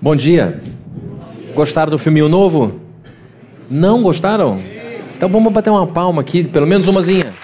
Bom dia. Gostaram do filminho novo? Não gostaram? Então vamos bater uma palma aqui, pelo menos umazinha.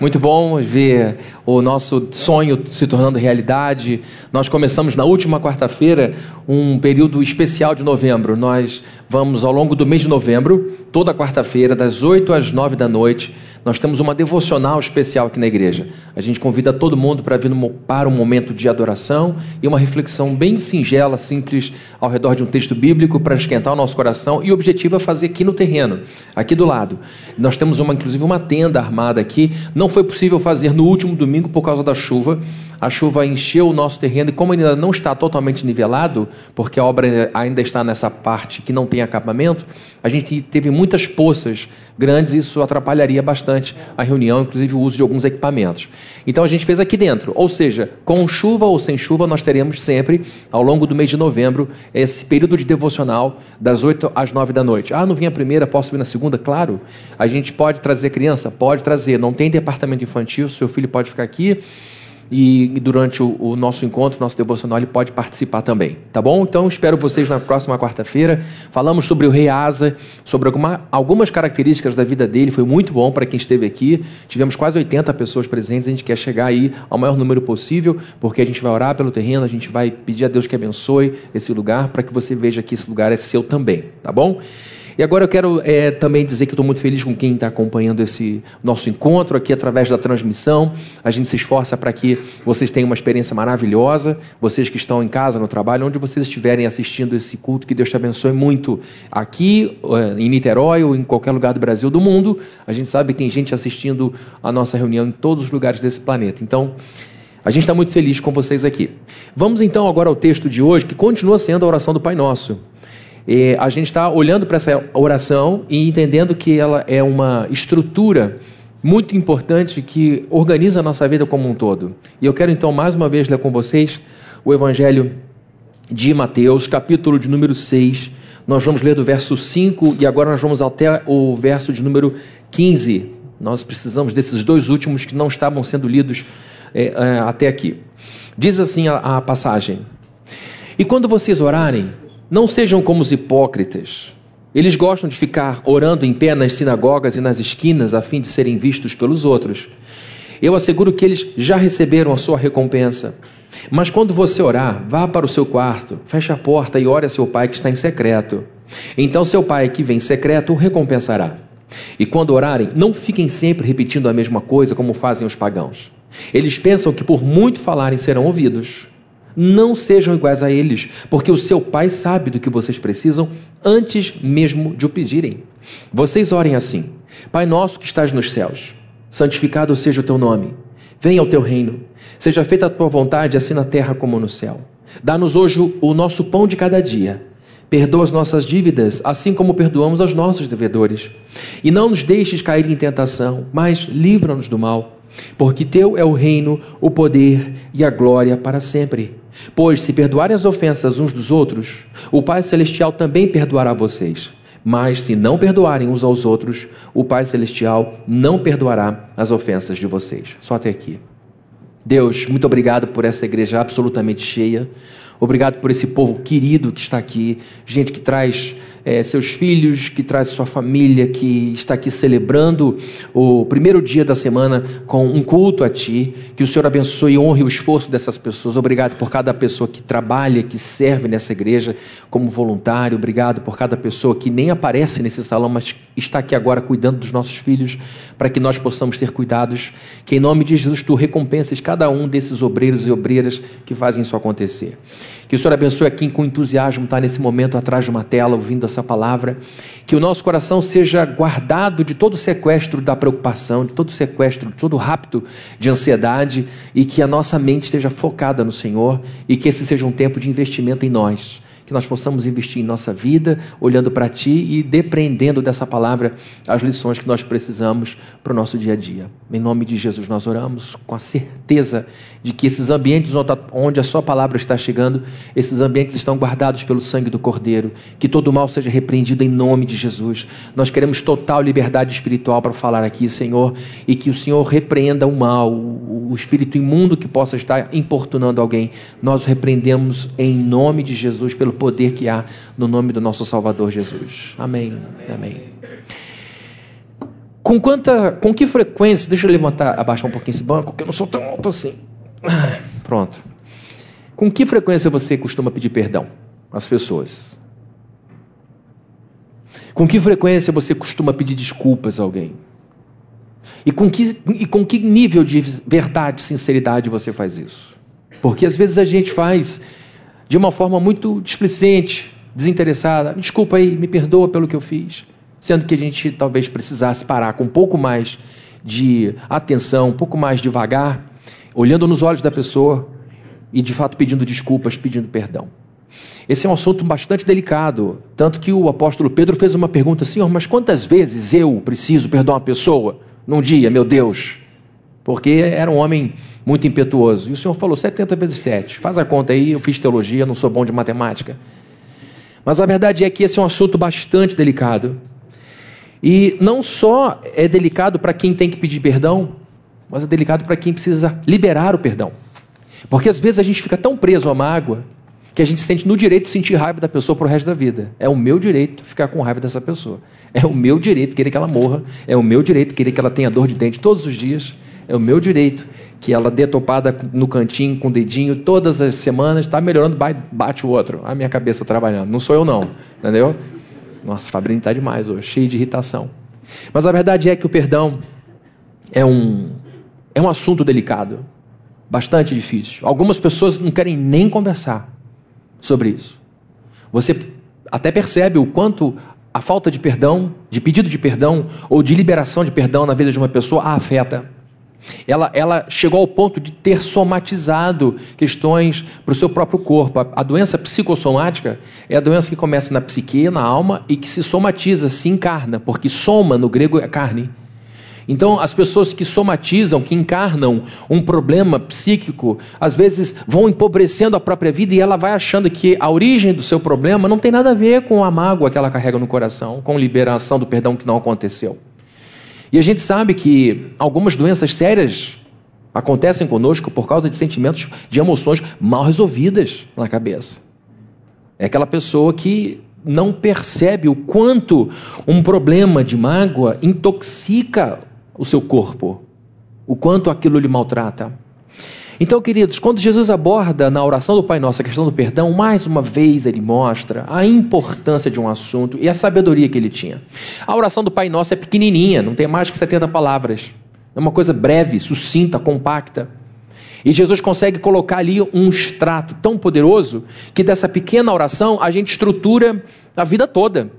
Muito bom ver o nosso sonho se tornando realidade. Nós começamos na última quarta-feira um período especial de novembro. Nós vamos ao longo do mês de novembro, toda quarta-feira, das 8 às 9 da noite, nós temos uma devocional especial aqui na igreja. A gente convida todo mundo para vir para um momento de adoração e uma reflexão bem singela, simples, ao redor de um texto bíblico para esquentar o nosso coração. E o objetivo é fazer aqui no terreno, aqui do lado. Nós temos uma, inclusive uma tenda armada aqui. Não foi possível fazer no último domingo por causa da chuva a chuva encheu o nosso terreno e como ainda não está totalmente nivelado, porque a obra ainda está nessa parte que não tem acabamento, a gente teve muitas poças grandes e isso atrapalharia bastante a reunião, inclusive o uso de alguns equipamentos. Então a gente fez aqui dentro, ou seja, com chuva ou sem chuva, nós teremos sempre, ao longo do mês de novembro, esse período de devocional das 8 às 9 da noite. Ah, não vim a primeira, posso vir na segunda? Claro. A gente pode trazer criança? Pode trazer. Não tem departamento infantil, seu filho pode ficar aqui e durante o, o, nosso encontro, nosso devocional, ele pode participar também, tá bom? Então espero vocês na próxima quarta-feira. Falamos sobre o rei Asa, sobre alguma, algumas características da vida dele, foi muito bom para quem esteve aqui. Tivemos quase 80 pessoas presentes, a gente quer chegar aí ao maior número possível, porque a gente vai orar pelo terreno, a gente vai pedir a Deus que abençoe esse lugar, para que você veja que esse lugar é seu também, tá bom? E agora eu quero é, também dizer que estou muito feliz com quem está acompanhando esse nosso encontro aqui através da transmissão. A gente se esforça para que vocês tenham uma experiência maravilhosa. Vocês que estão em casa, no trabalho, onde vocês estiverem assistindo esse culto, que Deus te abençoe muito. Aqui é, em Niterói ou em qualquer lugar do Brasil, do mundo, a gente sabe que tem gente assistindo a nossa reunião em todos os lugares desse planeta. Então, a gente está muito feliz com vocês aqui. Vamos então agora ao texto de hoje, que continua sendo a oração do Pai Nosso. E a gente está olhando para essa oração e entendendo que ela é uma estrutura muito importante que organiza a nossa vida como um todo. E eu quero então mais uma vez ler com vocês o Evangelho de Mateus, capítulo de número 6. Nós vamos ler do verso 5 e agora nós vamos até o verso de número 15. Nós precisamos desses dois últimos que não estavam sendo lidos é, é, até aqui. Diz assim a, a passagem: E quando vocês orarem, não sejam como os hipócritas. Eles gostam de ficar orando em pé nas sinagogas e nas esquinas a fim de serem vistos pelos outros. Eu asseguro que eles já receberam a sua recompensa. Mas quando você orar, vá para o seu quarto, feche a porta e ore a seu pai que está em secreto. Então seu pai que vem em secreto o recompensará. E quando orarem, não fiquem sempre repetindo a mesma coisa como fazem os pagãos. Eles pensam que por muito falarem serão ouvidos. Não sejam iguais a eles, porque o seu Pai sabe do que vocês precisam antes mesmo de o pedirem. Vocês orem assim: Pai nosso que estás nos céus, santificado seja o teu nome. Venha o teu reino. Seja feita a tua vontade, assim na terra como no céu. Dá-nos hoje o nosso pão de cada dia. Perdoa as nossas dívidas, assim como perdoamos aos nossos devedores. E não nos deixes cair em tentação, mas livra-nos do mal. Porque teu é o reino, o poder e a glória para sempre. Pois se perdoarem as ofensas uns dos outros, o Pai Celestial também perdoará vocês. Mas se não perdoarem uns aos outros, o Pai Celestial não perdoará as ofensas de vocês. Só até aqui. Deus, muito obrigado por essa igreja absolutamente cheia. Obrigado por esse povo querido que está aqui, gente que traz é, seus filhos, que traz sua família, que está aqui celebrando o primeiro dia da semana com um culto a Ti. Que o Senhor abençoe e honre o esforço dessas pessoas. Obrigado por cada pessoa que trabalha, que serve nessa igreja como voluntário. Obrigado por cada pessoa que nem aparece nesse salão, mas está aqui agora cuidando dos nossos filhos, para que nós possamos ter cuidados. Que em nome de Jesus Tu recompenses cada um desses obreiros e obreiras que fazem isso acontecer. Que o Senhor abençoe a quem com entusiasmo está nesse momento atrás de uma tela ouvindo essa palavra. Que o nosso coração seja guardado de todo sequestro da preocupação, de todo sequestro, de todo rapto de ansiedade e que a nossa mente esteja focada no Senhor e que esse seja um tempo de investimento em nós. Que nós possamos investir em nossa vida, olhando para Ti e depreendendo dessa palavra as lições que nós precisamos para o nosso dia a dia. Em nome de Jesus, nós oramos com a certeza de que esses ambientes onde a Sua palavra está chegando, esses ambientes estão guardados pelo sangue do Cordeiro, que todo mal seja repreendido em nome de Jesus. Nós queremos total liberdade espiritual para falar aqui, Senhor, e que o Senhor repreenda o mal, o espírito imundo que possa estar importunando alguém. Nós repreendemos em nome de Jesus, pelo poder que há no nome do nosso Salvador Jesus. Amém. Amém. Com quanta, com que frequência, deixa eu levantar, abaixar um pouquinho esse banco, porque eu não sou tão alto assim. Pronto. Com que frequência você costuma pedir perdão às pessoas? Com que frequência você costuma pedir desculpas a alguém? E com que, e com que nível de verdade, sinceridade você faz isso? Porque às vezes a gente faz de uma forma muito displicente, desinteressada. Desculpa aí, me perdoa pelo que eu fiz. Sendo que a gente talvez precisasse parar com um pouco mais de atenção, um pouco mais devagar, olhando nos olhos da pessoa e de fato pedindo desculpas, pedindo perdão. Esse é um assunto bastante delicado, tanto que o apóstolo Pedro fez uma pergunta assim: mas quantas vezes eu preciso perdoar uma pessoa num dia, meu Deus? Porque era um homem muito impetuoso. E o Senhor falou 70 vezes 7. Faz a conta aí, eu fiz teologia, não sou bom de matemática. Mas a verdade é que esse é um assunto bastante delicado. E não só é delicado para quem tem que pedir perdão, mas é delicado para quem precisa liberar o perdão. Porque às vezes a gente fica tão preso à mágoa que a gente sente no direito de sentir raiva da pessoa pro resto da vida. É o meu direito ficar com raiva dessa pessoa. É o meu direito querer que ela morra. É o meu direito querer que ela tenha dor de dente todos os dias. É o meu direito que ela dê topada no cantinho com o dedinho todas as semanas, está melhorando, bate o outro. A minha cabeça trabalhando. Não sou eu, não. Entendeu? Nossa, Fabrinho está demais hoje, cheio de irritação. Mas a verdade é que o perdão é um, é um assunto delicado, bastante difícil. Algumas pessoas não querem nem conversar sobre isso. Você até percebe o quanto a falta de perdão, de pedido de perdão ou de liberação de perdão na vida de uma pessoa a afeta. Ela, ela chegou ao ponto de ter somatizado questões para o seu próprio corpo. A, a, doença psicossomática é a doença que começa na psique, na alma, e que se somatiza, se encarna, porque soma no grego é carne. Então, as pessoas que somatizam, que encarnam um problema psíquico, às vezes vão empobrecendo a própria vida e ela vai achando que a origem do seu problema não tem nada a ver com a mágoa que ela carrega no coração, com liberação do perdão que não aconteceu. E a gente sabe que algumas doenças sérias acontecem conosco por causa de sentimentos, de emoções mal resolvidas na cabeça. É aquela pessoa que não percebe o quanto um problema de mágoa intoxica o seu corpo, o quanto aquilo lhe maltrata. Então, queridos, quando Jesus aborda na oração do Pai Nosso a questão do perdão, mais uma vez ele mostra a importância de um assunto e a sabedoria que ele tinha. A oração do Pai Nosso é pequenininha, não tem mais que 70 palavras. É uma coisa breve, sucinta, compacta. E Jesus consegue colocar ali um extrato tão poderoso que dessa pequena oração a gente estrutura a vida toda.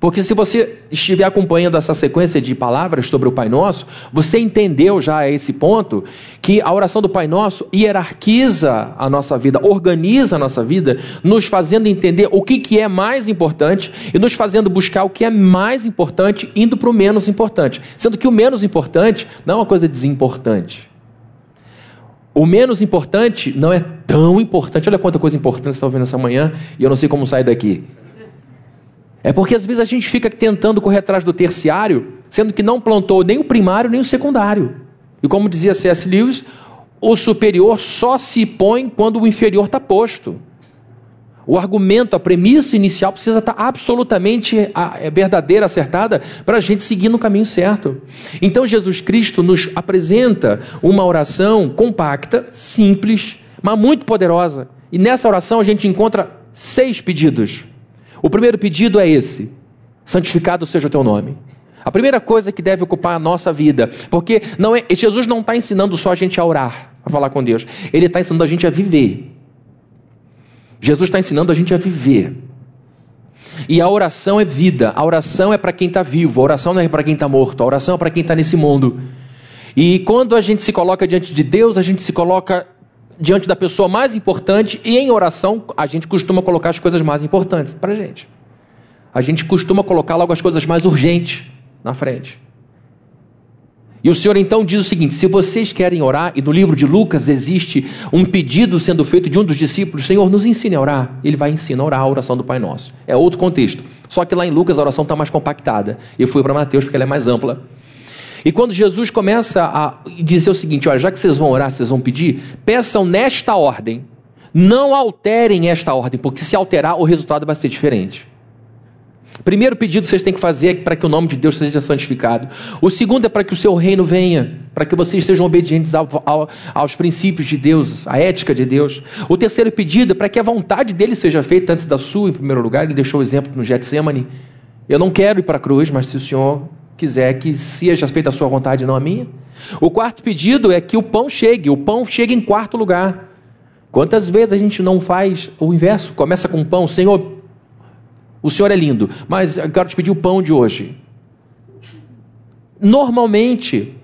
Porque se você estiver acompanhando essa sequência de palavras sobre o Pai Nosso, você entendeu já a esse ponto que a oração do Pai Nosso hierarquiza a nossa vida, organiza a nossa vida, nos fazendo entender o que, que é mais importante e nos fazendo buscar o que é mais importante, indo para o menos importante. Sendo que o menos importante não é uma coisa desimportante. O menos importante não é tão importante. Olha quanta coisa importante você está ouvindo essa manhã e eu não sei como sair daqui. É porque às vezes a gente fica tentando correr atrás do terciário, sendo que não plantou nem o primário nem o secundário. E como dizia C.S. Lewis, o superior só se põe quando o inferior está posto. O argumento, a premissa inicial precisa estar tá absolutamente é verdadeira, acertada, para a gente seguir no caminho certo. Então Jesus Cristo nos apresenta uma oração compacta, simples, mas muito poderosa. E nessa oração a gente encontra seis pedidos. O primeiro pedido é esse: santificado seja o teu nome. A primeira coisa que deve ocupar a nossa vida, porque não é, Jesus não está ensinando só a gente a orar, a falar com Deus, Ele está ensinando a gente a viver. Jesus está ensinando a gente a viver. E a oração é vida, a oração é para quem está vivo, a oração não é para quem está morto, a oração é para quem está nesse mundo. E quando a gente se coloca diante de Deus, a gente se coloca diante da pessoa mais importante e em oração a gente costuma colocar as coisas mais importantes para a gente. A gente costuma colocar logo as coisas mais urgentes na frente. E o Senhor então diz o seguinte: se vocês querem orar, e no livro de Lucas existe um pedido sendo feito de um dos discípulos, Senhor, nos ensine a orar. Ele vai ensinar a orar a oração do Pai Nosso. É outro contexto. Só que lá em Lucas a oração está mais compactada. Eu fui para Mateus porque ela é mais ampla. E quando Jesus começa a dizer o seguinte: olha, já que vocês vão orar, vocês vão pedir, peçam nesta ordem. Não alterem esta ordem, porque se alterar, o resultado vai ser diferente. Primeiro pedido que vocês têm que fazer é para que o nome de Deus seja santificado. O segundo é para que o seu reino venha, para que vocês sejam obedientes ao, ao, aos princípios de Deus, à ética de Deus. O terceiro pedido é para que a vontade dele seja feita antes da sua, em primeiro lugar. Ele deixou o exemplo no Getsemane. Eu não quero ir para a cruz, mas se o Senhor quiser que seja feita a sua vontade, não a minha. O quarto pedido é que o pão chegue. O pão chegue em quarto lugar. Quantas vezes a gente não faz o inverso? Começa com o pão, Senhor, o Senhor é lindo, mas eu quero te pedir o pão de hoje. Normalmente,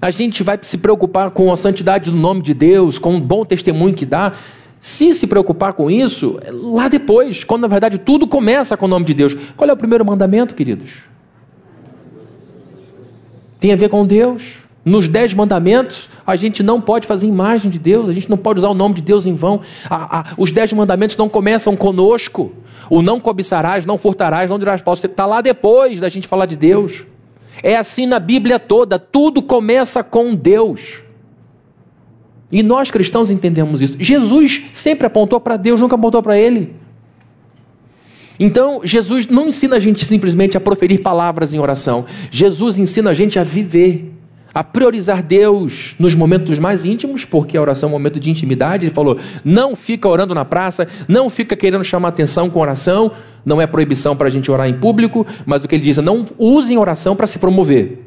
a gente vai se preocupar com a santidade do nome de Deus, com o bom testemunho que dá. Se se preocupar com isso, é lá depois, quando na verdade tudo começa com o nome de Deus. Qual é o primeiro mandamento, queridos? Tem a ver com Deus. Nos dez mandamentos, a gente não pode fazer imagem de Deus, a gente não pode usar o nome de Deus em vão. os dez mandamentos não começam conosco. O não cobiçarás, não furtarás, não dirás falso. Está lá depois da gente falar de Deus. É assim na Bíblia toda. Tudo começa com Deus. E nós cristãos entendemos isso. Jesus sempre apontou para Deus, nunca apontou para Ele. Então, Jesus não ensina a gente simplesmente a proferir palavras em oração. Jesus ensina a gente a viver a priorizar Deus nos momentos mais íntimos, porque a oração é um momento de intimidade. Ele falou: não fica orando na praça, não fica querendo chamar atenção com oração. Não é proibição para a gente orar em público, mas o que ele diz é: não usem oração para se promover.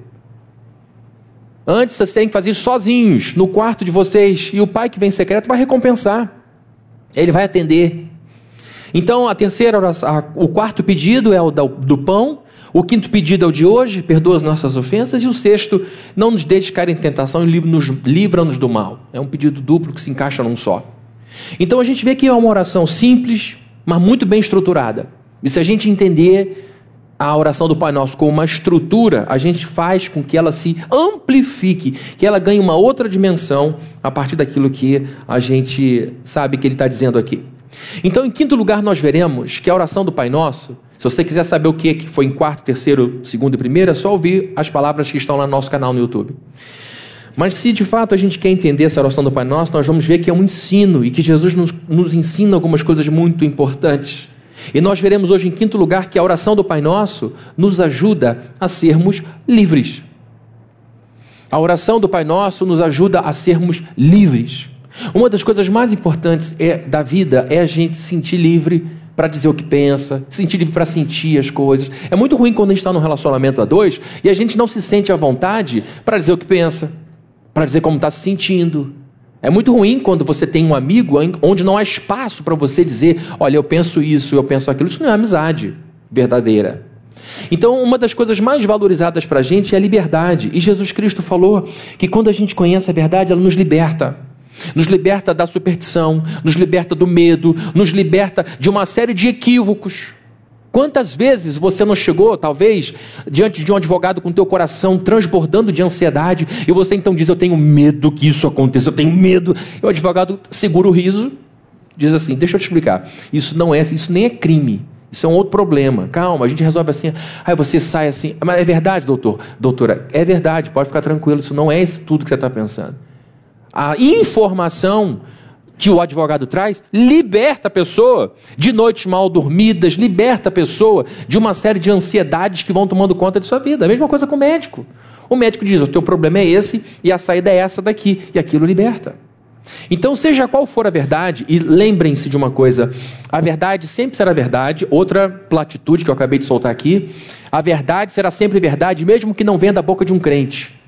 Antes vocês têm que fazer sozinhos, no quarto de vocês, e o pai que vem secreto vai recompensar. Ele vai atender. Então, a terceira oração, o quarto pedido é o do, pão, o quinto pedido é o de hoje, perdoa as nossas ofensas. E o sexto, não nos deixe cair em tentação e livra-nos do mal. É um pedido duplo que se encaixa num só. Então a gente vê que é uma oração simples, mas muito bem estruturada. E se a gente entender a oração do Pai Nosso com uma estrutura, a gente faz com que ela se amplifique, que ela ganhe uma outra dimensão a partir daquilo que a gente sabe que ele está dizendo aqui. Então, em quinto lugar, nós veremos que a oração do Pai Nosso se você quiser saber o que foi em quarto, terceiro, segundo e primeiro, é só ouvir as palavras que estão lá no nosso canal no YouTube. Mas se de fato a gente quer entender essa oração do Pai Nosso, nós vamos ver que é um ensino e que Jesus nos, nos ensina algumas coisas muito importantes. E nós veremos hoje, em quinto lugar, que a oração do Pai Nosso nos ajuda a sermos livres. A oração do Pai Nosso nos ajuda a sermos livres. Uma das coisas mais importantes é, da vida é a gente se sentir livre para dizer o que pensa, sentir livre para sentir as coisas. É muito ruim quando a gente está num relacionamento a dois e a gente não se sente à vontade para dizer o que pensa, para dizer como está se sentindo. É muito ruim quando você tem um amigo onde não há espaço para você dizer: olha, eu penso isso, eu penso aquilo. Isso não é amizade verdadeira. Então, uma das coisas mais valorizadas para a gente é a liberdade. E Jesus Cristo falou que quando a gente conhece a verdade, ela nos liberta nos liberta da superstição, nos liberta do medo, nos liberta de uma série de equívocos. Quantas vezes você não chegou, talvez, diante de um advogado com teu coração transbordando de ansiedade, e você então diz: Eu tenho medo que isso aconteça, eu tenho medo. E o advogado segura o riso, diz assim: Deixa eu te explicar. Isso não é, isso nem é crime. Isso é um outro problema. Calma, a gente resolve assim. Aí você sai assim. Mas é verdade, doutor? Doutora, é verdade, pode ficar tranquilo. Isso não é isso tudo que você está pensando a informação que o advogado traz liberta a pessoa de noites mal dormidas, liberta a pessoa de uma série de ansiedades que vão tomando conta de sua vida. A mesma coisa com o médico. O médico diz: o teu problema é esse e a saída é essa daqui, e aquilo liberta. Então, seja qual for a verdade, e lembrem-se de uma coisa: a verdade sempre será verdade. Outra platitude que eu acabei de soltar aqui: a verdade será sempre verdade, mesmo que não venha da boca de um crente.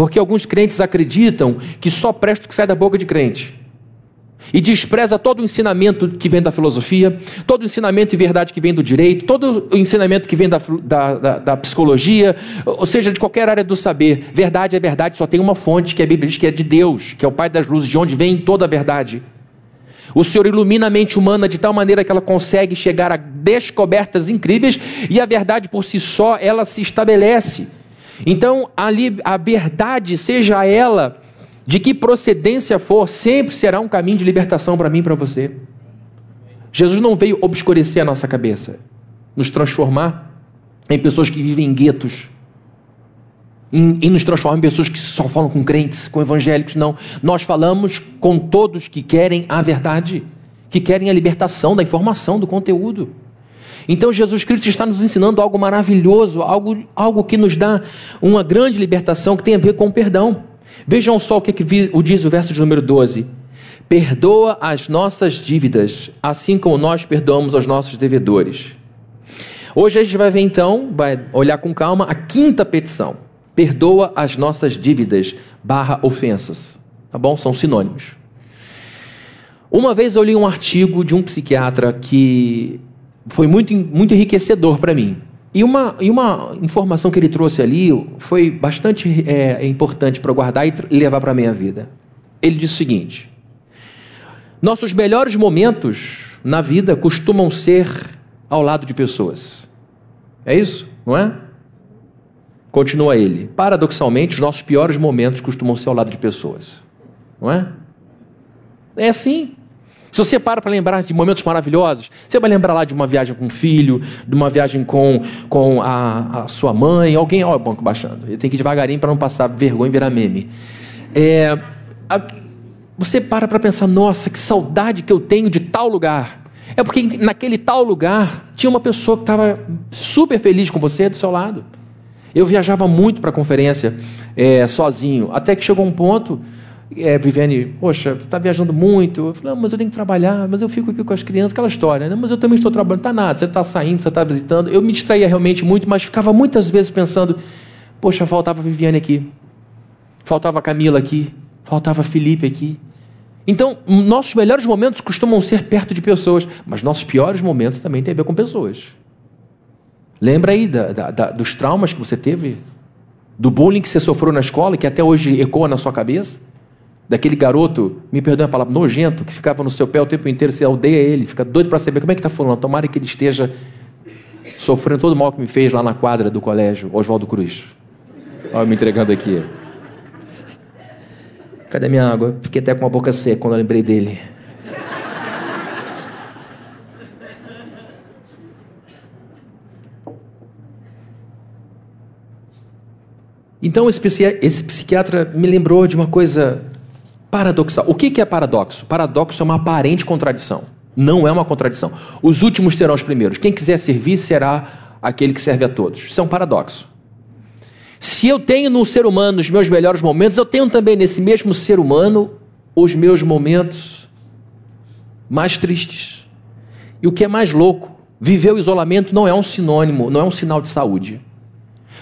Porque alguns crentes acreditam que só presta o que sai da boca de crente. e despreza todo o ensinamento que vem da filosofia, todo o ensinamento e verdade que vem do direito, todo o ensinamento que vem da, da, da, da, psicologia, ou seja, de qualquer área do saber. Verdade é verdade, só tem uma fonte, que a Bíblia diz que é de Deus, que é o Pai das luzes, de onde vem toda a verdade. O Senhor ilumina a mente humana de tal maneira que ela consegue chegar a descobertas incríveis e a verdade por si só ela se estabelece. Então, a, a verdade, seja ela de que procedência for, sempre será um caminho de libertação para mim e para você. Jesus não veio obscurecer a nossa cabeça, nos transformar em pessoas que vivem em guetos, e nos transformar em pessoas que só falam com crentes, com evangélicos. Não. Nós falamos com todos que querem a verdade, que querem a libertação da informação, do conteúdo. Então Jesus Cristo está nos ensinando algo maravilhoso, algo, algo que nos dá uma grande libertação que tem a ver com o perdão. Vejam só o que, que diz o verso de número 12. Perdoa as nossas dívidas, assim como nós perdoamos aos nossos devedores. Hoje a gente vai ver então, vai olhar com calma a quinta petição. Perdoa as nossas dívidas, barra ofensas. Tá bom? São sinônimos. Uma vez eu li um artigo de um psiquiatra que foi muito, muito enriquecedor para mim. E uma, e uma informação que ele trouxe ali foi bastante é, importante para guardar e levar para a minha vida. Ele disse o seguinte: Nossos melhores momentos na vida costumam ser ao lado de pessoas. É isso, não é? Continua ele. Paradoxalmente, os nossos piores momentos costumam ser ao lado de pessoas. Não é? É assim. Se você para para lembrar de momentos maravilhosos, você vai lembrar lá de uma viagem com um filho, de uma viagem com, com a, a sua mãe, alguém. Olha o banco baixando. Ele tem que ir devagarinho para não passar vergonha e virar meme. É, a, você para para pensar: nossa, que saudade que eu tenho de tal lugar. É porque naquele tal lugar tinha uma pessoa que estava super feliz com você do seu lado. Eu viajava muito para a conferência é, sozinho, até que chegou um ponto é, Viviane, poxa, você está viajando muito. Eu falei, não, mas eu tenho que trabalhar, mas eu fico aqui com as crianças, aquela história. Né? Mas eu também estou trabalhando, tá nada, você está saindo, você está visitando. Eu me distraía realmente muito, mas ficava muitas vezes pensando, poxa, faltava Viviane aqui, faltava Camila aqui, faltava Felipe aqui. Então, nossos melhores momentos costumam ser perto de pessoas, mas nossos piores momentos também têm a ver com pessoas. Lembra aí da, da, da, dos traumas que você teve? Do bullying que você sofreu na escola, que até hoje ecoa na sua cabeça? Daquele garoto, me perdoe a palavra, nojento, que ficava no seu pé o tempo inteiro, você odeia ele, fica doido para saber como é que está falando. Tomara que ele esteja sofrendo todo o mal que me fez lá na quadra do colégio, Oswaldo Cruz. Olha, me entregando aqui. Cadê minha água? Fiquei até com a boca seca quando eu lembrei dele. Então esse psiquiatra me lembrou de uma coisa paradoxal. O que é paradoxo? Paradoxo é uma aparente contradição. Não é uma contradição. Os últimos serão os primeiros. Quem quiser servir será aquele que serve a todos. Isso é um paradoxo. Se eu tenho no ser humano os meus melhores momentos, eu tenho também nesse mesmo ser humano os meus momentos mais tristes. E o que é mais louco, viver o isolamento não é um sinônimo, não é um sinal de saúde.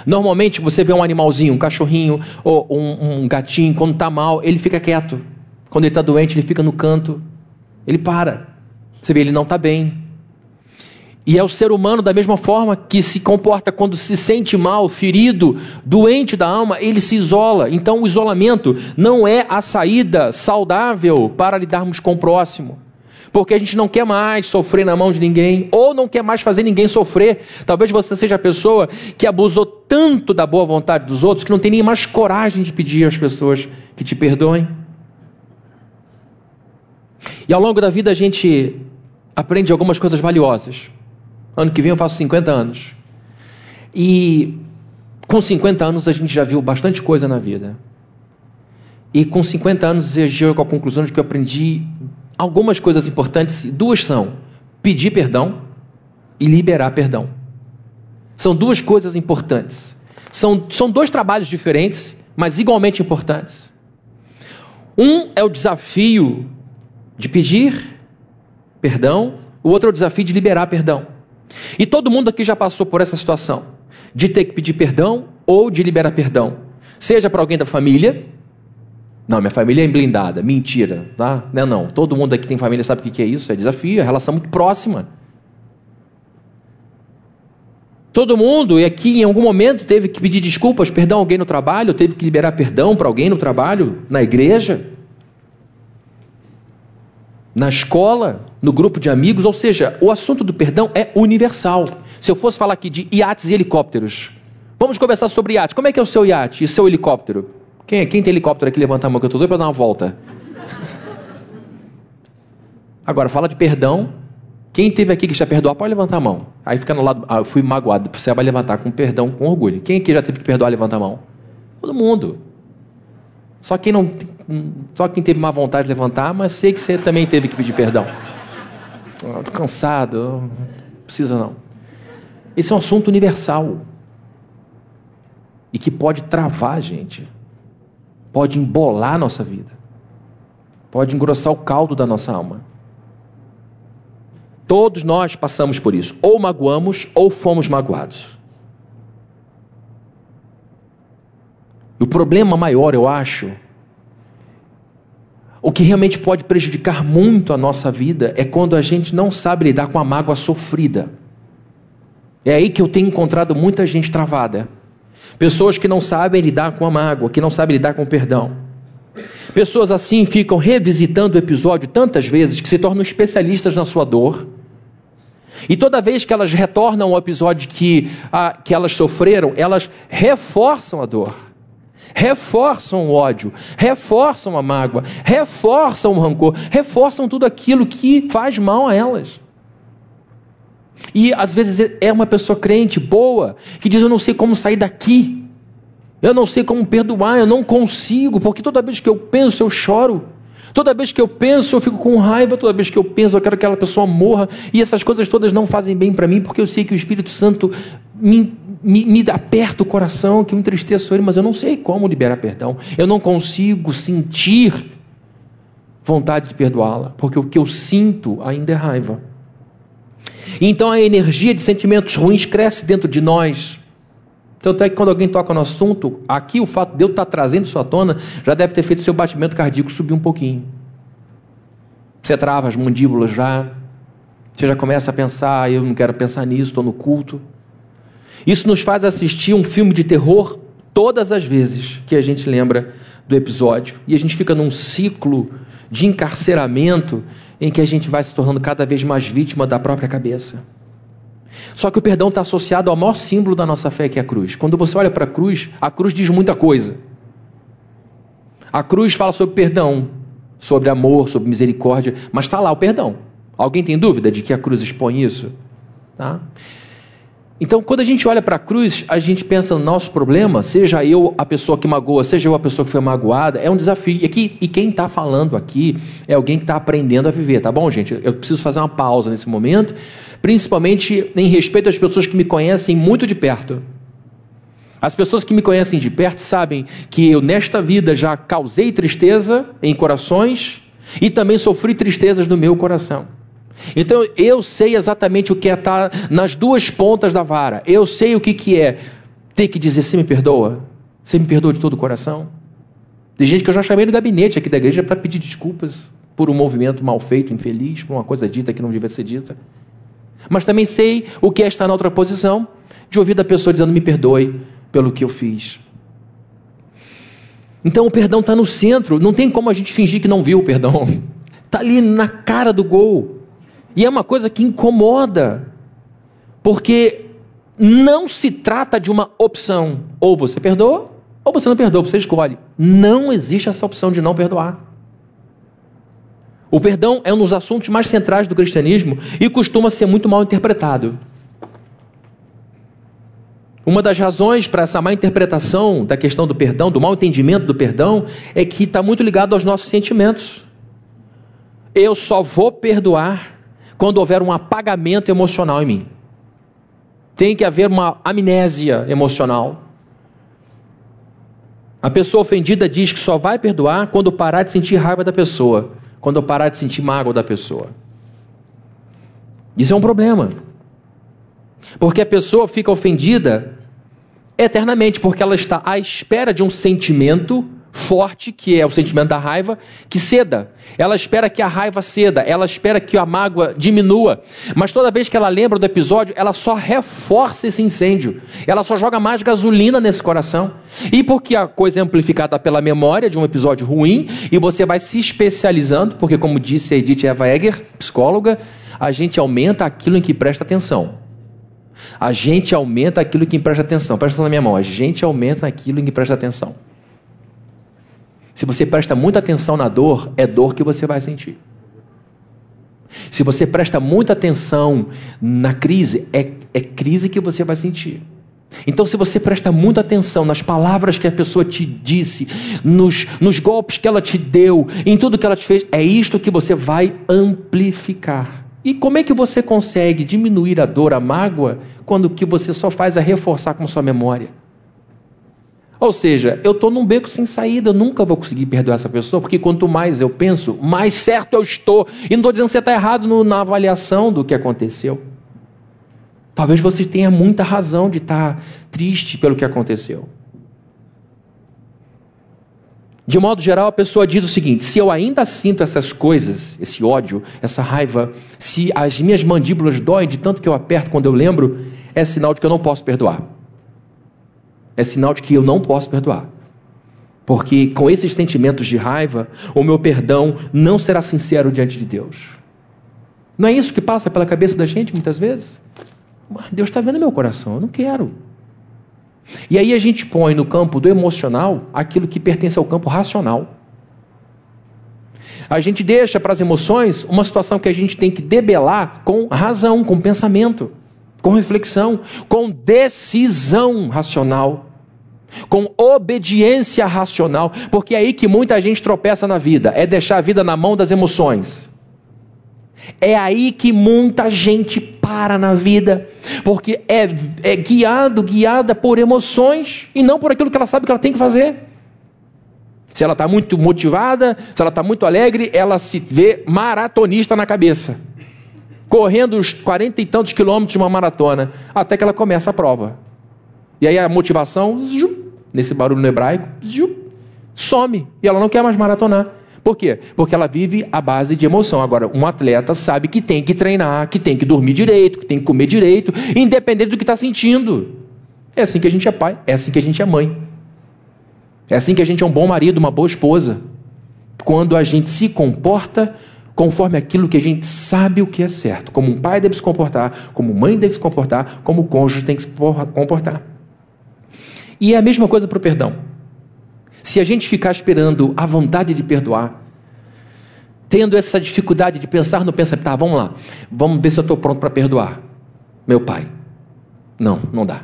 Normalmente você vê um animalzinho, um cachorrinho ou um, um gatinho, quando está mal, ele fica quieto. Quando ele está doente, ele fica no canto. Ele para. Você vê, ele não está bem. E é o ser humano, da mesma forma que se comporta quando se sente mal, ferido, doente da alma, ele se isola. Então, o isolamento não é a saída saudável para lidarmos com o próximo porque a gente não quer mais sofrer na mão de ninguém, ou não quer mais fazer ninguém sofrer. Talvez você seja a pessoa que abusou tanto da boa vontade dos outros que não tem nem mais coragem de pedir às pessoas que te perdoem. E ao longo da vida a gente aprende algumas coisas valiosas. Ano que vem eu faço 50 anos. E com 50 anos a gente já viu bastante coisa na vida. E com 50 anos eu chego à conclusão de que eu aprendi algumas coisas importantes, duas são pedir perdão e liberar perdão. São duas coisas importantes. São, são dois trabalhos diferentes, mas igualmente importantes. Um é o desafio de pedir perdão, o outro é o desafio de liberar perdão. E todo mundo aqui já passou por essa situação, de ter que pedir perdão ou de liberar perdão. Seja para alguém da família, Não, minha família é blindada. Mentira, tá? Não, é não. Todo mundo aqui tem família sabe o que é isso. É desafio, é relação muito próxima. Todo mundo aqui em algum momento teve que pedir desculpas, perdão a alguém no trabalho, teve que liberar perdão para alguém no trabalho, na igreja, na escola, no grupo de amigos, ou seja, o assunto do perdão é universal. Se eu fosse falar aqui de iates e helicópteros, vamos conversar sobre iate. Como é que é o seu iate e o seu helicóptero? Quem, quem tem helicóptero aqui levanta a mão que eu estou doido para dar uma volta. Agora, fala de perdão, quem teve aqui que já perdoou, pode levantar a mão. Aí fica no lado, ah, eu fui magoado. Você vai levantar com perdão, com orgulho. Quem aqui já teve que perdoar, levanta a mão. Todo mundo. Só quem não, só quem teve má vontade de levantar, mas sei que você também teve que pedir perdão. Estou ah, cansado, não precisa não. Esse é um assunto universal e que pode travar a gente, pode embolar a nossa vida, pode engrossar o caldo da nossa alma. Todos nós passamos por isso. Ou magoamos ou fomos magoados. E o problema maior, eu acho, o que realmente pode prejudicar muito a nossa vida é quando a gente não sabe lidar com a mágoa sofrida. É aí que eu tenho encontrado muita gente travada. Pessoas que não sabem lidar com a mágoa, que não sabem lidar com o perdão. Pessoas assim ficam revisitando o episódio tantas vezes que se tornam especialistas na sua dor e toda vez que elas retornam ao episódio que, a, que elas sofreram, elas reforçam a dor, reforçam o ódio, reforçam a mágoa, reforçam o rancor, reforçam tudo aquilo que faz mal a elas. E às vezes é uma pessoa crente, boa, que diz: Eu não sei como sair daqui, eu não sei como perdoar, eu não consigo, porque toda vez que eu penso, eu choro. Toda vez que eu penso, eu fico com raiva, toda vez que eu penso, eu quero que aquela pessoa morra, e essas coisas todas não fazem bem para mim, porque eu sei que o Espírito Santo me, me, me aperta o coração, que eu entristeço ele, mas eu não sei como liberar perdão. Eu não consigo sentir vontade de perdoá-la, porque o que eu sinto ainda é raiva. Então a energia de sentimentos ruins cresce dentro de nós, tanto é que quando alguém toca no assunto, aqui o fato de eu estar trazendo isso à tona já deve ter feito seu batimento cardíaco subir um pouquinho. Você trava as mandíbulas já. Você já começa a pensar, eu não quero pensar nisso, estou no culto. Isso nos faz assistir um filme de terror todas as vezes que a gente lembra do episódio. E a gente fica num ciclo de encarceramento em que a gente vai se tornando cada vez mais vítima da própria cabeça. Só que o perdão está associado ao maior símbolo da nossa fé, que é a cruz. Quando você olha para a cruz, a cruz diz muita coisa. A cruz fala sobre perdão, sobre amor, sobre misericórdia, mas está lá o perdão. Alguém tem dúvida de que a cruz expõe isso? Tá? Então, quando a gente olha para a cruz, a gente pensa no nosso problema, seja eu a pessoa que magoa, seja eu a pessoa que foi magoada, é um desafio. E, aqui, e quem está falando aqui é alguém que está aprendendo a viver, tá bom, gente? Eu preciso fazer uma pausa nesse momento, principalmente em respeito às pessoas que me conhecem muito de perto. As pessoas que me conhecem de perto sabem que eu, nesta vida, já causei tristeza em corações e também sofri tristezas no meu coração. Então eu sei exatamente o que é estar nas duas pontas da vara. Eu sei o que, que é ter que dizer: Você me perdoa? Você me perdoa de todo o coração? Tem gente que eu já chamei no gabinete aqui da igreja para pedir desculpas por um movimento mal feito, infeliz, por uma coisa dita que não devia ser dita. Mas também sei o que é estar na outra posição, de ouvir da pessoa dizendo: Me perdoe pelo que eu fiz. Então o perdão está no centro, não tem como a gente fingir que não viu o perdão. Está ali na cara do gol. E é uma coisa que incomoda, porque não se trata de uma opção. Ou você perdoa, ou você não perdoa, você escolhe. Não existe essa opção de não perdoar. O perdão é um dos assuntos mais centrais do cristianismo e costuma ser muito mal interpretado. Uma das razões para essa má interpretação da questão do perdão, do mau entendimento do perdão, é que está muito ligado aos nossos sentimentos. Eu só vou perdoar quando houver um apagamento emocional em mim. Tem que haver uma amnésia emocional. A pessoa ofendida diz que só vai perdoar quando parar de sentir raiva da pessoa, quando parar de sentir mágoa da pessoa. Isso é um problema. Porque a pessoa fica ofendida eternamente, porque ela está à espera de um sentimento forte, que é o sentimento da raiva, que ceda. Ela espera que a raiva ceda, ela espera que a mágoa diminua. Mas toda vez que ela lembra do episódio, ela só reforça esse incêndio. Ela só joga mais gasolina nesse coração. E porque a coisa é amplificada pela memória de um episódio ruim, e você vai se especializando, porque como disse a Edith Eva Egger, psicóloga, a gente aumenta aquilo em que presta atenção. A gente aumenta aquilo em que presta atenção. Presta atenção na minha mão. A gente aumenta aquilo em que presta atenção. Se você presta muita atenção na dor, é dor que você vai sentir. Se você presta muita atenção na crise, é, é crise que você vai sentir. Então, se você presta muita atenção nas palavras que a pessoa te disse, nos, nos golpes que ela te deu, em tudo que ela te fez, é isto que você vai amplificar. E como é que você consegue diminuir a dor, a mágoa, quando o que você só faz é reforçar com sua memória? Ou seja, eu estou num beco sem saída, eu nunca vou conseguir perdoar essa pessoa, porque quanto mais eu penso, mais certo eu estou. E não estou dizendo que você está errado no, na avaliação do que aconteceu. Talvez você tenha muita razão de estar tá triste pelo que aconteceu. De modo geral, a pessoa diz o seguinte: se eu ainda sinto essas coisas, esse ódio, essa raiva, se as minhas mandíbulas doem de tanto que eu aperto quando eu lembro, é sinal de que eu não posso perdoar é sinal de que eu não posso perdoar. Porque com esses sentimentos de raiva, o meu perdão não será sincero diante de Deus. Não é isso que passa pela cabeça da gente muitas vezes? Deus está vendo meu coração, eu não quero. E aí a gente põe no campo do emocional aquilo que pertence ao campo racional. A gente deixa para as emoções uma situação que a gente tem que debelar com razão, com pensamento, com reflexão, com decisão racional com obediência racional, porque é aí que muita gente tropeça na vida, é deixar a vida na mão das emoções. É aí que muita gente para na vida, porque é, é guiado, guiada por emoções e não por aquilo que ela sabe que ela tem que fazer. Se ela está muito motivada, se ela está muito alegre, ela se vê maratonista na cabeça, correndo os quarenta e tantos quilômetros de uma maratona, até que ela começa a prova. E aí a motivação, nesse barulho no hebraico, some. E ela não quer mais maratonar. Por quê? Porque ela vive à base de emoção. Agora, um atleta sabe que tem que treinar, que tem que dormir direito, que tem que comer direito, independente do que está sentindo. É assim que a gente é pai, é assim que a gente é mãe. É assim que a gente é um bom marido, uma boa esposa. Quando a gente se comporta conforme aquilo que a gente sabe o que é certo. Como um pai deve se comportar, como mãe deve se comportar, como o cônjuge tem que se comportar. E é a mesma coisa para o perdão. Se a gente ficar esperando a vontade de perdoar, tendo essa dificuldade de pensar no pensamento, tá, vamos lá, vamos ver se eu estou pronto para perdoar. Meu pai. Não, não dá.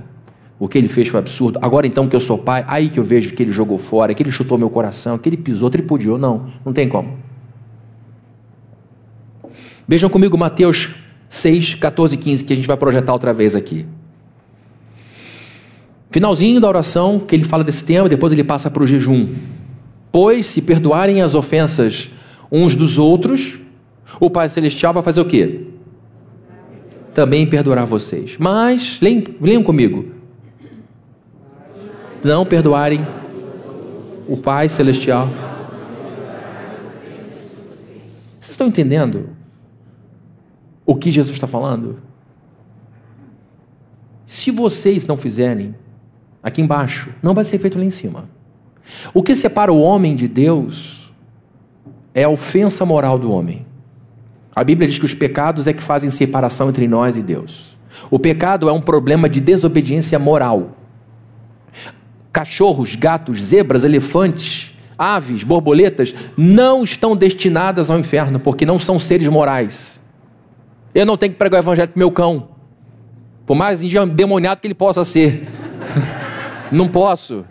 O que ele fez foi absurdo. Agora então que eu sou pai, aí que eu vejo que ele jogou fora, que ele chutou meu coração, que ele pisou, tripudiou. Não, não tem como. Vejam comigo Mateus 6, 14 e 15, que a gente vai projetar outra vez aqui. Finalzinho da oração, que ele fala desse tema, depois ele passa para o jejum. Pois, se perdoarem as ofensas uns dos outros, o Pai Celestial vai fazer o quê? Também perdoará vocês. Mas, leiam, leiam comigo. Não perdoarem o Pai Celestial. Vocês estão entendendo o que Jesus está falando? Se vocês não fizerem, aqui embaixo, não vai ser feito lá em cima. O que separa o homem de Deus é a ofensa moral do homem. A Bíblia diz que os pecados é que fazem separação entre nós e Deus. O pecado é um problema de desobediência moral. Cachorros, gatos, zebras, elefantes, aves, borboletas não estão destinadas ao inferno porque não são seres morais. Eu não tenho que pregar o evangelho para meu cão, por mais endemoniado que ele possa ser. Não posso.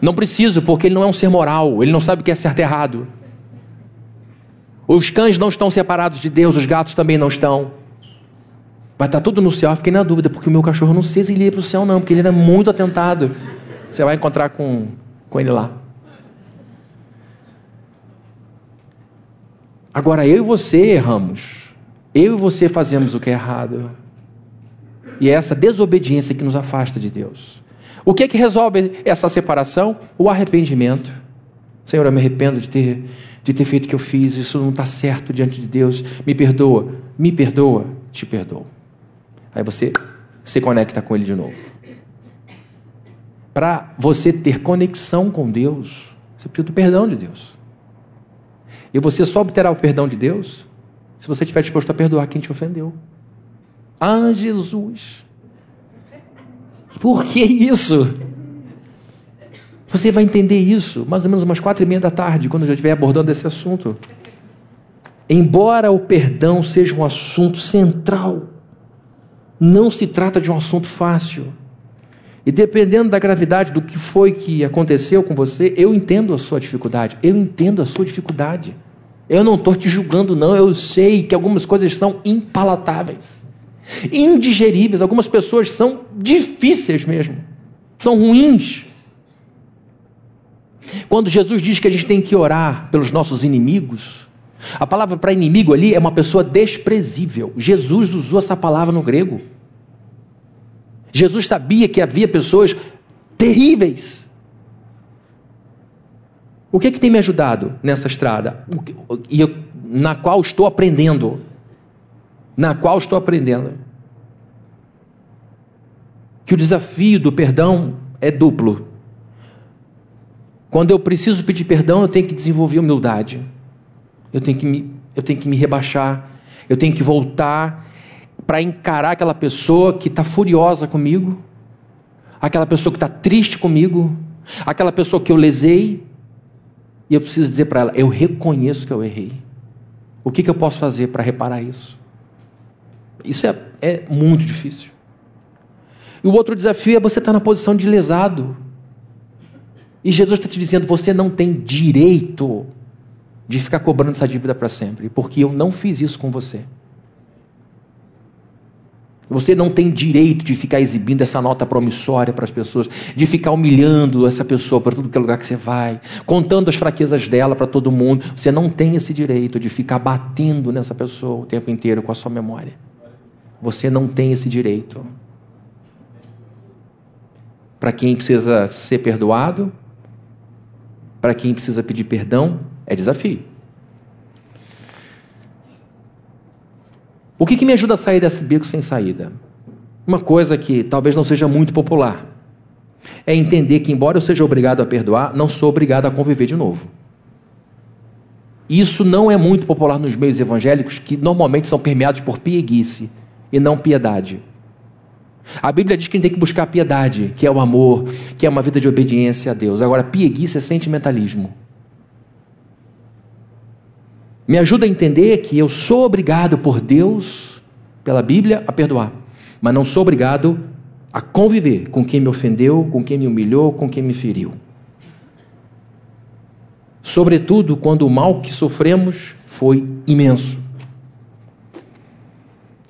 Não preciso, porque ele não é um ser moral. Ele não sabe o que é certo e errado. Os cães não estão separados de Deus, os gatos também não estão. Vai estar tudo no céu. Eu fiquei na dúvida, porque o meu cachorro não sei se ele ia para o céu, não, porque ele era muito atentado. Você vai encontrar com, com ele lá. Agora, eu e você erramos. Eu e você fazemos o que é errado. E é essa desobediência que nos afasta de Deus. O que é que resolve essa separação? O arrependimento. Senhor, eu me arrependo de ter, de ter feito o que eu fiz, isso não está certo diante de Deus. Me perdoa, me perdoa, te perdoo. Aí você se conecta com Ele de novo. Para você ter conexão com Deus, você precisa do perdão de Deus. E você só obterá o perdão de Deus se você estiver disposto a perdoar quem te ofendeu. Ah, Jesus! Por que isso? Você vai entender isso mais ou menos umas quatro e meia da tarde, quando eu já estiver abordando esse assunto. Embora o perdão seja um assunto central, não se trata de um assunto fácil. E dependendo da gravidade do que foi que aconteceu com você, eu entendo a sua dificuldade. Eu entendo a sua dificuldade. Eu não estou te julgando, não. Eu sei que algumas coisas são impalatáveis, indigeríveis. Algumas pessoas são difíceis mesmo, são ruins. Quando Jesus diz que a gente tem que orar pelos nossos inimigos, a palavra para inimigo ali é uma pessoa desprezível. Jesus usou essa palavra no grego. Jesus sabia que havia pessoas terríveis. O que é que tem me ajudado nessa estrada? E eu, na qual estou aprendendo. Na qual estou aprendendo. Que o desafio do perdão é duplo. Quando eu preciso pedir perdão, eu tenho que desenvolver humildade. Eu tenho que me, eu tenho que me rebaixar. Eu tenho que voltar para encarar aquela pessoa que está furiosa comigo, aquela pessoa que está triste comigo, aquela pessoa que eu lesei. E eu preciso dizer para ela: eu reconheço que eu errei. O que, que eu posso fazer para reparar isso? Isso é, é muito difícil. E o outro desafio é você estar tá na posição de lesado. E Jesus está te dizendo: você não tem direito de ficar cobrando essa dívida para sempre, porque eu não fiz isso com você. Você não tem direito de ficar exibindo essa nota promissória para as pessoas, de ficar humilhando essa pessoa para todo que é lugar que você vai, contando as fraquezas dela para todo mundo. Você não tem esse direito de ficar batendo nessa pessoa o tempo inteiro com a sua memória. Você não tem esse direito. Para quem precisa ser perdoado, para quem precisa pedir perdão é desafio. O que, que me ajuda a sair desse beco sem saída? Uma coisa que talvez não seja muito popular é entender que, embora eu seja obrigado a perdoar, não sou obrigado a conviver de novo. Isso não é muito popular nos meios evangélicos, que normalmente são permeados por pieguice e não piedade. A Bíblia diz que a gente tem que buscar piedade, que é o amor, que é uma vida de obediência a Deus. Agora, pieguice é sentimentalismo. Me ajuda a entender que eu sou obrigado por Deus, pela Bíblia, a perdoar, mas não sou obrigado a conviver com quem me ofendeu, com quem me humilhou, com quem me feriu. Sobretudo quando o mal que sofremos foi imenso.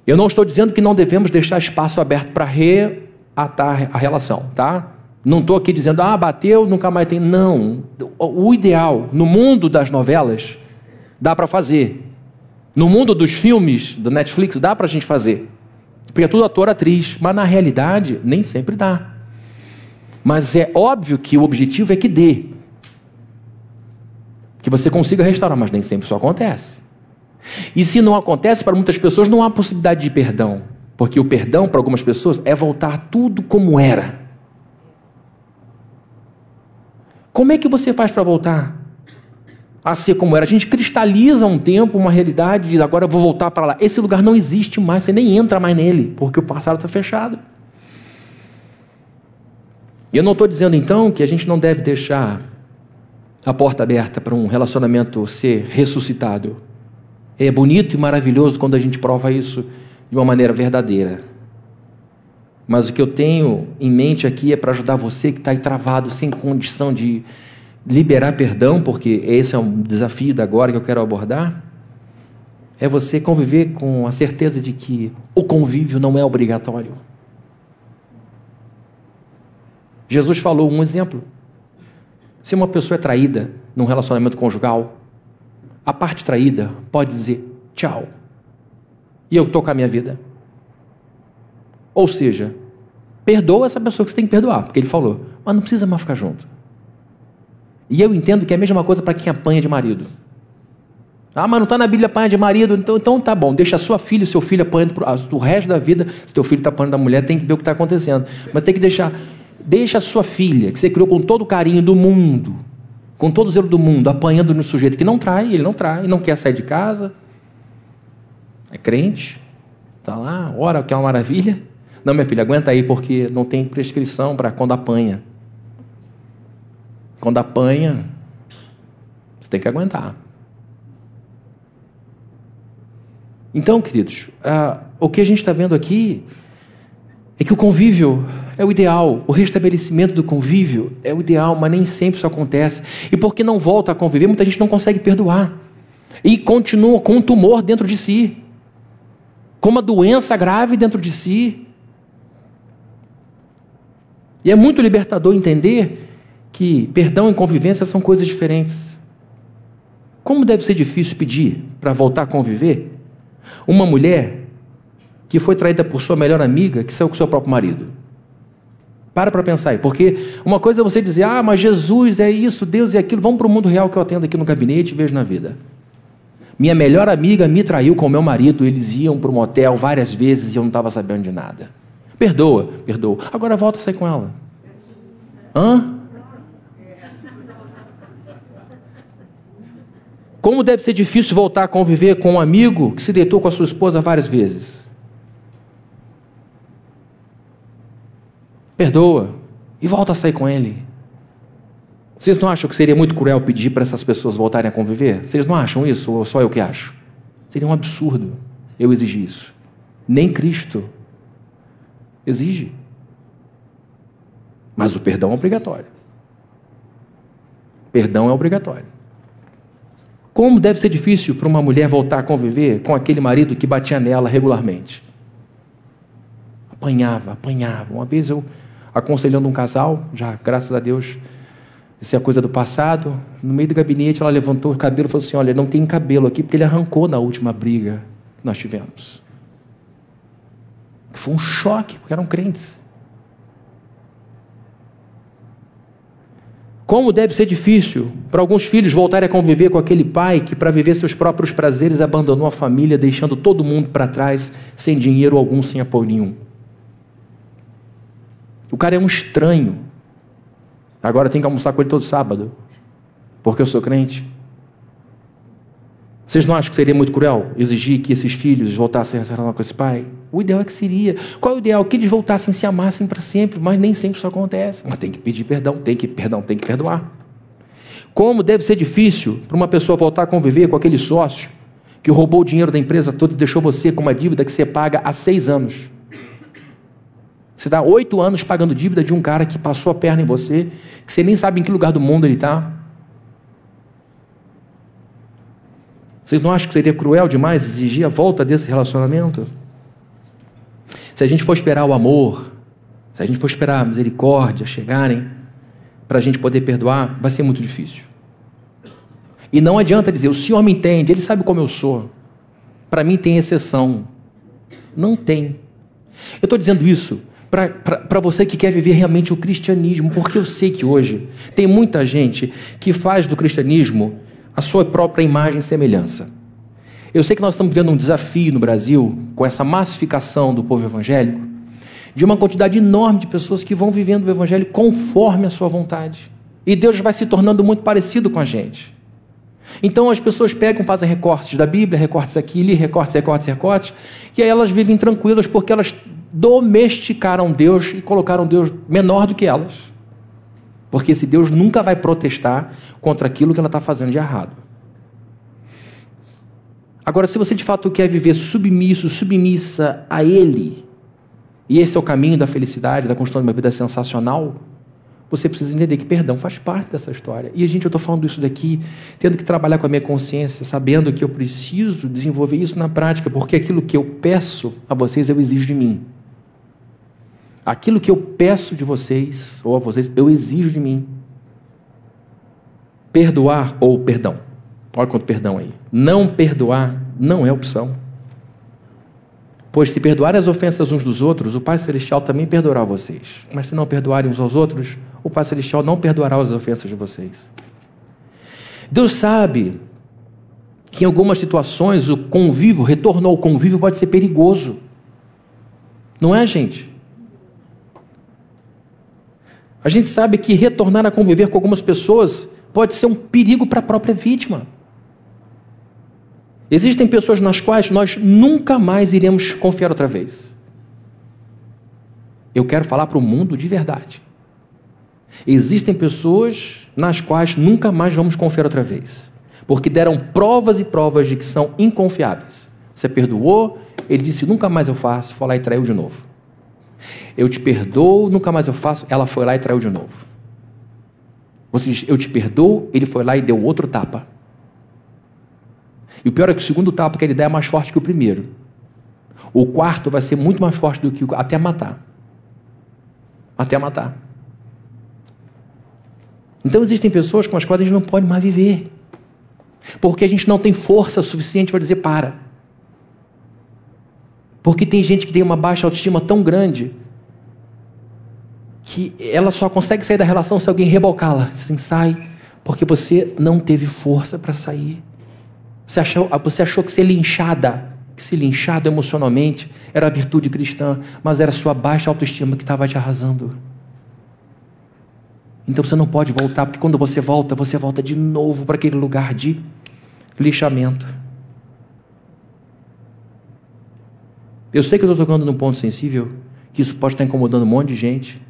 Eu não estou dizendo que não devemos deixar espaço aberto para reatar a relação, tá? Não estou aqui dizendo, ah, bateu, nunca mais tem. Não. O ideal, no mundo das novelas, dá para fazer. No mundo dos filmes, do Netflix, dá para a gente fazer. Porque é tudo ator, atriz. Mas na realidade, nem sempre dá. Mas é óbvio que o objetivo é que dê. Que você consiga restaurar, mas nem sempre isso acontece. E se não acontece, para muitas pessoas não há possibilidade de perdão. Porque o perdão, para algumas pessoas, é voltar tudo como era. Como é que você faz para voltar a ser como era? A gente cristaliza um tempo, uma realidade, diz agora eu vou voltar para lá. Esse lugar não existe mais, você nem entra mais nele, porque o passado está fechado. E eu não estou dizendo então que a gente não deve deixar a porta aberta para um relacionamento ser ressuscitado. É bonito e maravilhoso quando a gente prova isso de uma maneira verdadeira. Mas o que eu tenho em mente aqui é para ajudar você que está aí travado, sem condição de liberar perdão, porque esse é um desafio da agora que eu quero abordar. É você conviver com a certeza de que o convívio não é obrigatório. Jesus falou um exemplo. Se uma pessoa é traída num relacionamento conjugal, a parte traída pode dizer tchau. E eu com a minha vida. Ou seja, perdoa essa pessoa que você tem que perdoar, porque ele falou, mas não precisa mais ficar junto. E eu entendo que é a mesma coisa para quem apanha de marido. Ah, mas não está na Bíblia apanha de marido, então, então tá bom, deixa a sua filha e seu filho apanhando o resto da vida. Se teu filho está apanhando da mulher, tem que ver o que está acontecendo. Mas tem que deixar. Deixa a sua filha, que você criou com todo o carinho do mundo, com todo o zelo do mundo, apanhando no sujeito que não trai, ele não trai, não quer sair de casa, é crente, está lá, ora, que é uma maravilha. Não, minha filha, aguenta aí, porque não tem prescrição para quando apanha. Quando apanha, você tem que aguentar. Então, queridos, uh, o que a gente está vendo aqui é que o convívio é o ideal, o restabelecimento do convívio é o ideal, mas nem sempre isso acontece. E porque não volta a conviver, muita gente não consegue perdoar. E continua com um tumor dentro de si, com uma doença grave dentro de si. E é muito libertador entender que perdão e convivência são coisas diferentes. Como deve ser difícil pedir para voltar a conviver uma mulher que foi traída por sua melhor amiga que saiu com seu próprio marido? Para para pensar aí, porque uma coisa é você dizer, ah, mas Jesus é isso, Deus é aquilo, vamos para o mundo real que eu atendo aqui no gabinete e vejo na vida. Minha melhor amiga me traiu com meu marido, eles iam para o motel várias vezes e eu não estava sabendo de nada. Perdoa, perdoa. Agora volta a sair com ela. Hã? Como deve ser difícil voltar a conviver com um amigo que se deitou com a sua esposa várias vezes? Perdoa e volta a sair com ele. Vocês não acham que seria muito cruel pedir para essas pessoas voltarem a conviver? Vocês não acham isso ou só eu que acho? Seria um absurdo eu exigir isso. Nem Cristo exige. Mas o perdão é obrigatório. Perdão é obrigatório. Como deve ser difícil para uma mulher voltar a conviver com aquele marido que batia nela regularmente? Apanhava, apanhava. Uma vez eu aconselhando um casal, já graças a Deus, isso é coisa do passado. No meio do gabinete, ela levantou o cabelo e falou assim: Olha, não tem cabelo aqui porque ele arrancou na última briga que nós tivemos. Foi um choque, porque eram crentes. Como deve ser difícil para alguns filhos voltarem a conviver com aquele pai que, para viver seus próprios prazeres, abandonou a família, deixando todo mundo para trás, sem dinheiro algum, sem apoio nenhum. O cara é um estranho. Agora tem que almoçar com ele todo sábado, porque eu sou crente. Vocês não acham que seria muito cruel exigir que esses filhos voltassem a se relacionar com esse pai? O ideal é que seria. Qual é o ideal? Que eles voltassem se amassem para sempre, mas nem sempre isso acontece. Mas tem que pedir perdão, tem que perdão, tem que perdoar. Como deve ser difícil para uma pessoa voltar a conviver com aquele sócio que roubou o dinheiro da empresa toda e deixou você com uma dívida que você paga há seis anos. Você está oito anos pagando dívida de um cara que passou a perna em você, que você nem sabe em que lugar do mundo ele está. Vocês não acham que seria cruel demais exigir a volta desse relacionamento? Se a gente for esperar o amor, se a gente for esperar a misericórdia chegarem, para a gente poder perdoar, vai ser muito difícil. E não adianta dizer, o Senhor me entende, Ele sabe como eu sou. Para mim tem exceção. Não tem. Eu estou dizendo isso para você que quer viver realmente o cristianismo, porque eu sei que hoje tem muita gente que faz do cristianismo a sua própria imagem e semelhança. Eu sei que nós estamos vivendo um desafio no Brasil, com essa massificação do povo evangélico, de uma quantidade enorme de pessoas que vão vivendo o evangelho conforme a sua vontade. E Deus vai se tornando muito parecido com a gente. Então as pessoas pegam, fazem recortes da Bíblia, recortes aqui, ali, recortes, recortes, recortes, e aí elas vivem tranquilas porque elas domesticaram Deus e colocaram Deus menor do que elas. Porque esse Deus nunca vai protestar contra aquilo que ela está fazendo de errado. Agora, se você de fato quer viver submisso, submissa a Ele, e esse é o caminho da felicidade, da construção de uma vida sensacional, você precisa entender que perdão faz parte dessa história. E, gente, eu estou falando isso daqui, tendo que trabalhar com a minha consciência, sabendo que eu preciso desenvolver isso na prática, porque aquilo que eu peço a vocês, eu exijo de mim. Aquilo que eu peço de vocês, ou a vocês, eu exijo de mim. Perdoar ou perdão. Olha quanto perdão aí. Não perdoar não é opção. Pois se perdoarem as ofensas uns dos outros, o Pai Celestial também perdoará vocês. Mas se não perdoarem uns aos outros, o Pai Celestial não perdoará as ofensas de vocês. Deus sabe que em algumas situações o convívio, retorno ao convívio pode ser perigoso. Não é, gente? A gente sabe que retornar a conviver com algumas pessoas pode ser um perigo para a própria vítima. Existem pessoas nas quais nós nunca mais iremos confiar outra vez. Eu quero falar para o mundo de verdade. Existem pessoas nas quais nunca mais vamos confiar outra vez, porque deram provas e provas de que são inconfiáveis. Você perdoou, ele disse: nunca mais eu faço, foi lá e traiu de novo. Eu te perdoo, nunca mais eu faço, ela foi lá e traiu de novo. Você diz: eu te perdoo, ele foi lá e deu outro tapa. E o pior é que o segundo tapa que ele dá é mais forte que o primeiro. O quarto vai ser muito mais forte do que o até matar. Até matar. Então existem pessoas com as quais a gente não pode mais viver. Porque a gente não tem força suficiente para dizer para. Porque tem gente que tem uma baixa autoestima tão grande que ela só consegue sair da relação se alguém rebocá-la. Assim, sai, porque você não teve força para sair. Você achou, você achou que ser linchada, que ser linchado emocionalmente era a virtude cristã, mas era sua baixa autoestima que estava te arrasando. Então você não pode voltar, porque quando você volta, você volta de novo para aquele lugar de lixamento. Eu sei que eu estou tocando num ponto sensível, que isso pode estar incomodando um monte de gente.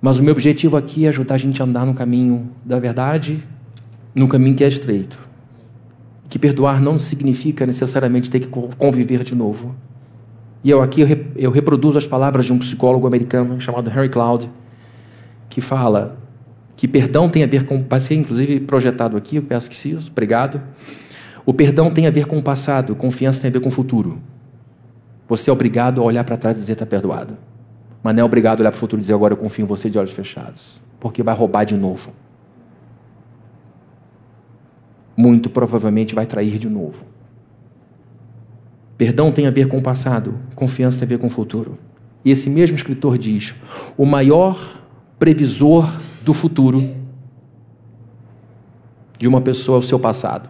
Mas o meu objetivo aqui é ajudar a gente a andar no caminho da verdade, no caminho que é estreito que perdoar não significa necessariamente ter que conviver de novo. E eu aqui eu reproduzo as palavras de um psicólogo americano chamado Harry Cloud, que fala que perdão tem a ver com, vai ser inclusive projetado aqui, eu peço que sim, obrigado. O perdão tem a ver com o passado, confiança tem a ver com o futuro. Você é obrigado a olhar para trás e dizer está perdoado. Mas não é obrigado a olhar para o futuro e dizer agora eu confio em você de olhos fechados, porque vai roubar de novo muito provavelmente vai trair de novo. Perdão tem a ver com o passado, confiança tem a ver com o futuro. E esse mesmo escritor diz: o maior previsor do futuro de uma pessoa é o seu passado.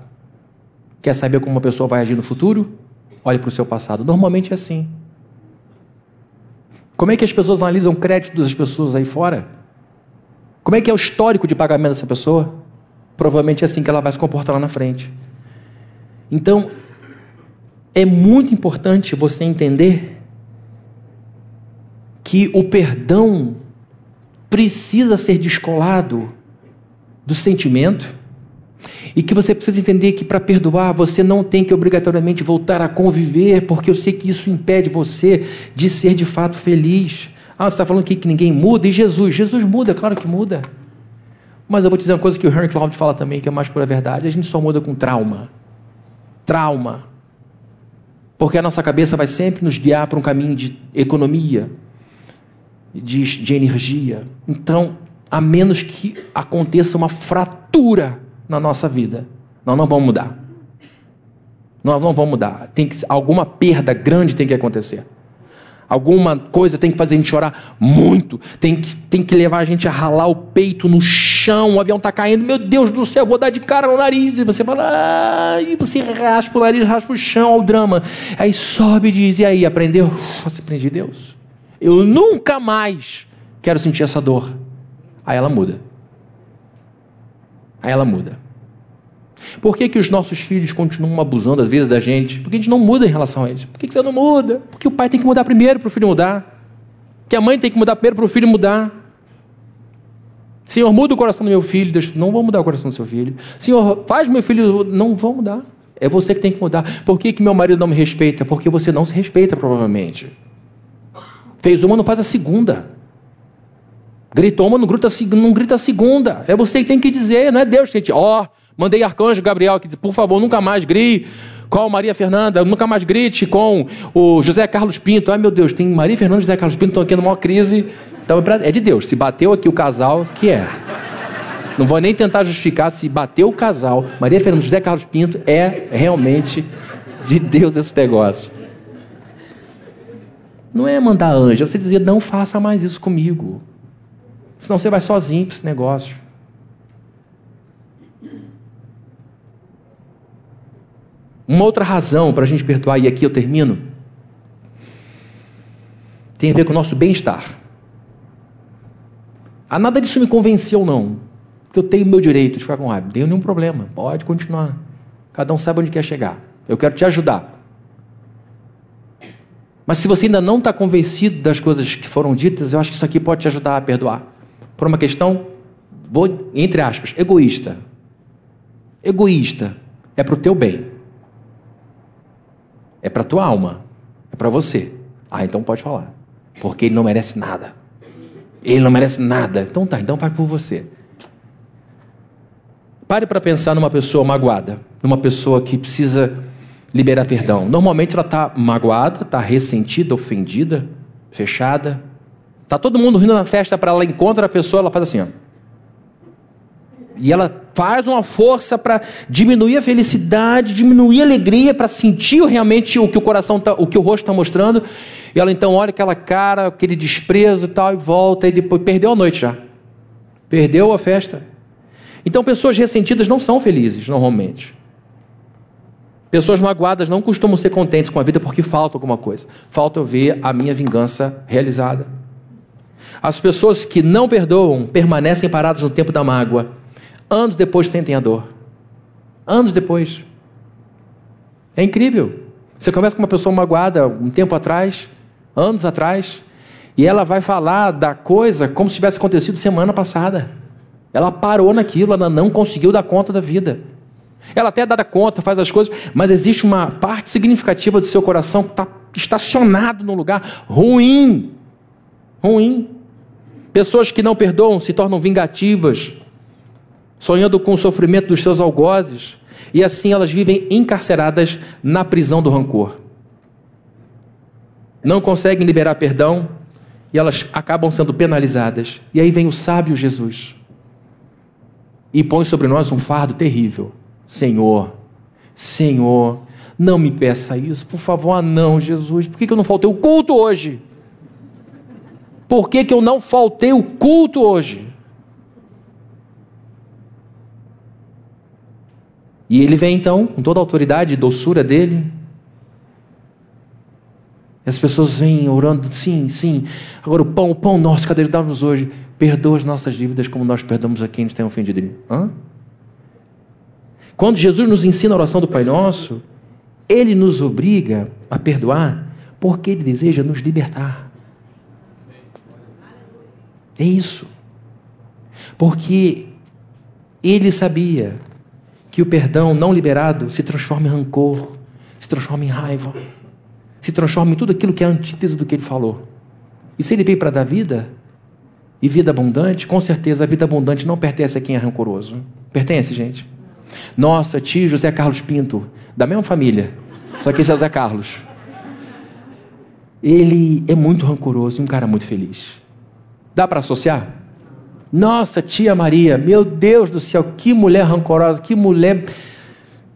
Quer saber como uma pessoa vai agir no futuro? Olhe para o seu passado. Normalmente é assim. Como é que as pessoas analisam o crédito das pessoas aí fora? Como é que é o histórico de pagamento dessa pessoa? provavelmente é assim que ela vai se comportar lá na frente. Então, é muito importante você entender que o perdão precisa ser descolado do sentimento e que você precisa entender que para perdoar você não tem que obrigatoriamente voltar a conviver, porque eu sei que isso impede você de ser de fato feliz. Ah, você está falando aqui que ninguém muda, e Jesus? Jesus muda, claro que muda. Mas eu vou te dizer uma coisa que o Henry Cloud fala também, que é mais pura verdade: a gente só muda com trauma. Trauma. Porque a nossa cabeça vai sempre nos guiar para um caminho de economia, de, de energia. Então, a menos que aconteça uma fratura na nossa vida, nós não vamos mudar. Nós não vamos mudar. Tem que, alguma perda grande tem que acontecer. Alguma coisa tem que fazer a gente chorar muito. Tem que, tem que levar a gente a ralar o peito no chão. O avião está caindo. Meu Deus do céu, vou dar de cara no nariz. E você fala, ah, e você raspa o nariz, raspa o chão, o drama. Aí sobe e diz, e aí, aprendeu? Você aprende Deus. Eu nunca mais quero sentir essa dor. Aí ela muda. Aí ela muda. Por que, que os nossos filhos continuam abusando às vezes da gente? Porque a gente não muda em relação a eles. Por que, que você não muda? Porque o pai tem que mudar primeiro para o filho mudar. Que a mãe tem que mudar primeiro para o filho mudar. Senhor, muda o coração do meu filho. Deus, não vou mudar o coração do seu filho. Senhor, faz meu filho. Não vou mudar. É você que tem que mudar. Por que, que meu marido não me respeita? Porque você não se respeita, provavelmente. Fez uma, não faz a segunda. Gritou uma, não grita, não grita a segunda. É você que tem que dizer, não é Deus, gente. Ó, oh, Mandei arcanjo Gabriel que disse, por favor, nunca mais grite com Maria Fernanda, nunca mais grite com o José Carlos Pinto. Ai meu Deus, tem Maria Fernanda e José Carlos Pinto estão aqui numa maior crise. Então é de Deus. Se bateu aqui o casal, que é. Não vou nem tentar justificar se bateu o casal. Maria Fernanda e José Carlos Pinto é realmente de Deus esse negócio. Não é mandar anjo, é você dizer, não faça mais isso comigo. Senão você vai sozinho para esse negócio. Uma outra razão para a gente perdoar, e aqui eu termino, tem a ver com o nosso bem-estar. A nada disso me convenceu, não. Porque eu tenho meu direito de ficar com raiva. Não tenho nenhum problema. Pode continuar. Cada um sabe onde quer chegar. Eu quero te ajudar. Mas se você ainda não está convencido das coisas que foram ditas, eu acho que isso aqui pode te ajudar a perdoar. Por uma questão, vou, entre aspas, egoísta. Egoísta. É para o teu bem. É para tua alma. É para você. Ah, então pode falar. Porque ele não merece nada. Ele não merece nada. Então tá, então vai por você. Pare para pensar numa pessoa magoada, numa pessoa que precisa liberar perdão. Normalmente ela está magoada, está ressentida, ofendida, fechada. Tá todo mundo rindo na festa para ela encontra a pessoa, ela faz assim, ó. E ela faz uma força para diminuir a felicidade, diminuir a alegria, para sentir realmente o que o coração, tá, o que o rosto está mostrando. E ela então olha aquela cara, aquele desprezo e tal, e volta, e depois perdeu a noite já. Perdeu a festa. Então pessoas ressentidas não são felizes, normalmente. Pessoas magoadas não costumam ser contentes com a vida porque falta alguma coisa. Falta eu ver a minha vingança realizada. As pessoas que não perdoam permanecem paradas no tempo da mágoa Anos depois sentem a dor. Anos depois. É incrível. Você conversa com uma pessoa magoada um tempo atrás, anos atrás, e ela vai falar da coisa como se tivesse acontecido semana passada. Ela parou naquilo, ela não conseguiu dar conta da vida. Ela até dá conta, faz as coisas, mas existe uma parte significativa do seu coração que está estacionado num lugar ruim. Ruim. Pessoas que não perdoam se tornam vingativas, sonhando com o sofrimento dos seus algozes, e assim elas vivem encarceradas na prisão do rancor. Não conseguem liberar perdão e elas acabam sendo penalizadas. E aí vem o sábio Jesus e põe sobre nós um fardo terrível. Senhor, Senhor, não me peça isso, por favor, ah não, Jesus, por que, que eu não faltei o culto hoje? Por que, que eu não faltei o culto hoje? E ele vem então, com toda a autoridade e doçura dele. E as pessoas vêm orando, sim, sim. Agora o pão, o pão nosso, cadê ele dá-nos hoje? Perdoa as nossas dívidas como nós perdoamos a quem nos tem ofendido. Hã? Quando Jesus nos ensina a oração do Pai Nosso, ele nos obriga a perdoar porque ele deseja nos libertar. É isso. Porque ele sabia que o perdão não liberado se transforma em rancor, se transforma em raiva, se transforma em tudo aquilo que é a antítese do que ele falou. E se ele veio para dar vida, e vida abundante, com certeza a vida abundante não pertence a quem é rancoroso. Pertence, gente? Nossa, tio José Carlos Pinto, da mesma família, só que esse é José Carlos. Ele é muito rancoroso e um cara muito feliz. Dá para associar? Nossa, tia Maria, meu Deus do céu, que mulher rancorosa, que mulher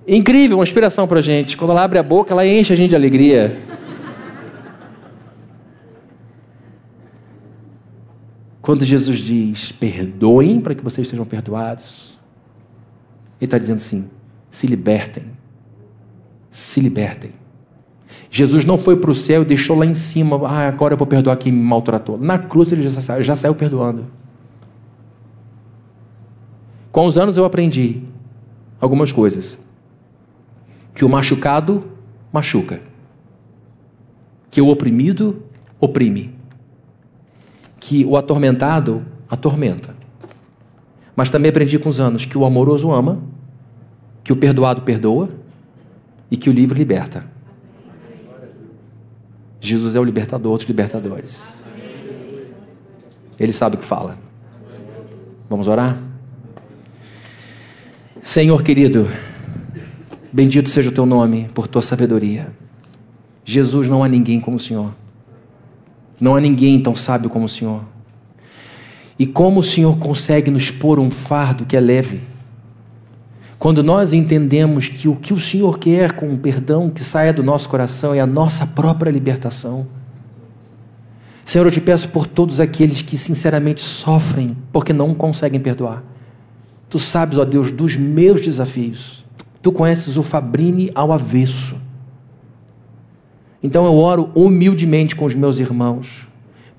incrível, uma inspiração para gente. Quando ela abre a boca, ela enche a gente de alegria. Quando Jesus diz, perdoem para que vocês sejam perdoados, Ele está dizendo assim: se libertem. Se libertem. Jesus não foi para o céu e deixou lá em cima, ah, agora eu vou perdoar quem me maltratou. Na cruz ele já saiu, já saiu perdoando. Com os anos eu aprendi algumas coisas. Que o machucado machuca. Que o oprimido oprime. Que o atormentado atormenta. Mas também aprendi com os anos que o amoroso ama, que o perdoado perdoa e que o livre liberta. Jesus é o libertador dos libertadores. Ele sabe o que fala. Vamos orar? Senhor querido, bendito seja o teu nome por tua sabedoria. Jesus, não há ninguém como o Senhor. Não há ninguém tão sábio como o Senhor. E como o Senhor consegue nos pôr um fardo que é leve? Quando nós entendemos que o que o Senhor quer com o perdão que saia do nosso coração é a nossa própria libertação. Senhor, eu te peço por todos aqueles que sinceramente sofrem porque não conseguem perdoar. Tu sabes, ó Deus, dos meus desafios. Tu conheces o Fabrini ao avesso. Então eu oro humildemente com os meus irmãos.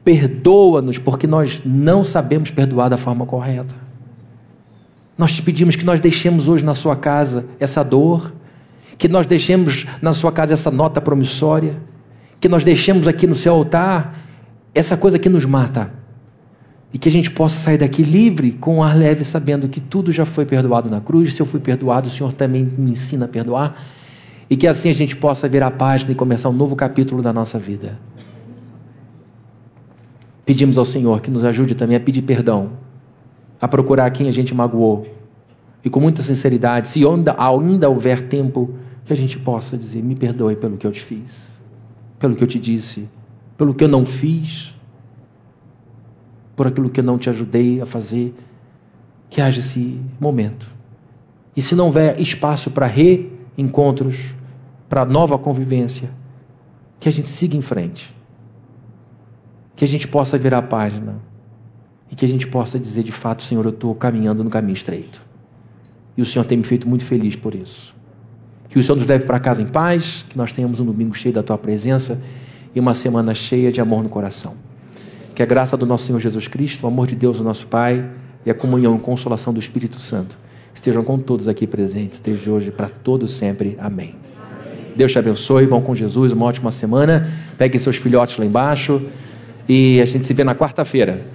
Perdoa-nos porque nós não sabemos perdoar da forma correta. Nós te pedimos que nós deixemos hoje na sua casa essa dor, que nós deixemos na sua casa essa nota promissória, que nós deixemos aqui no seu altar essa coisa que nos mata. E que a gente possa sair daqui livre, com ar leve, sabendo que tudo já foi perdoado na cruz. Se eu fui perdoado, o Senhor também me ensina a perdoar. E que assim a gente possa virar a página e começar um novo capítulo da nossa vida. Pedimos ao Senhor que nos ajude também a pedir perdão, a procurar quem a gente magoou. E com muita sinceridade, se ainda houver tempo, que a gente possa dizer: me perdoe pelo que eu te fiz, pelo que eu te disse, pelo que eu não fiz, por aquilo que eu não te ajudei a fazer. Que haja esse momento. E se não houver espaço para reencontros, para nova convivência, que a gente siga em frente que a gente possa virar a página e que a gente possa dizer de fato, Senhor, eu estou caminhando no caminho estreito. E o Senhor tem me feito muito feliz por isso. Que o Senhor nos leve para casa em paz, que nós tenhamos um domingo cheio da tua presença e uma semana cheia de amor no coração. Que a graça do nosso Senhor Jesus Cristo, o amor de Deus, o nosso Pai, e a comunhão e consolação do Espírito Santo estejam com todos aqui presentes, desde hoje para todos sempre. Amém. Amém. Deus te abençoe, vão com Jesus, uma ótima semana. Peguem seus filhotes lá embaixo. E a gente se vê na quarta-feira.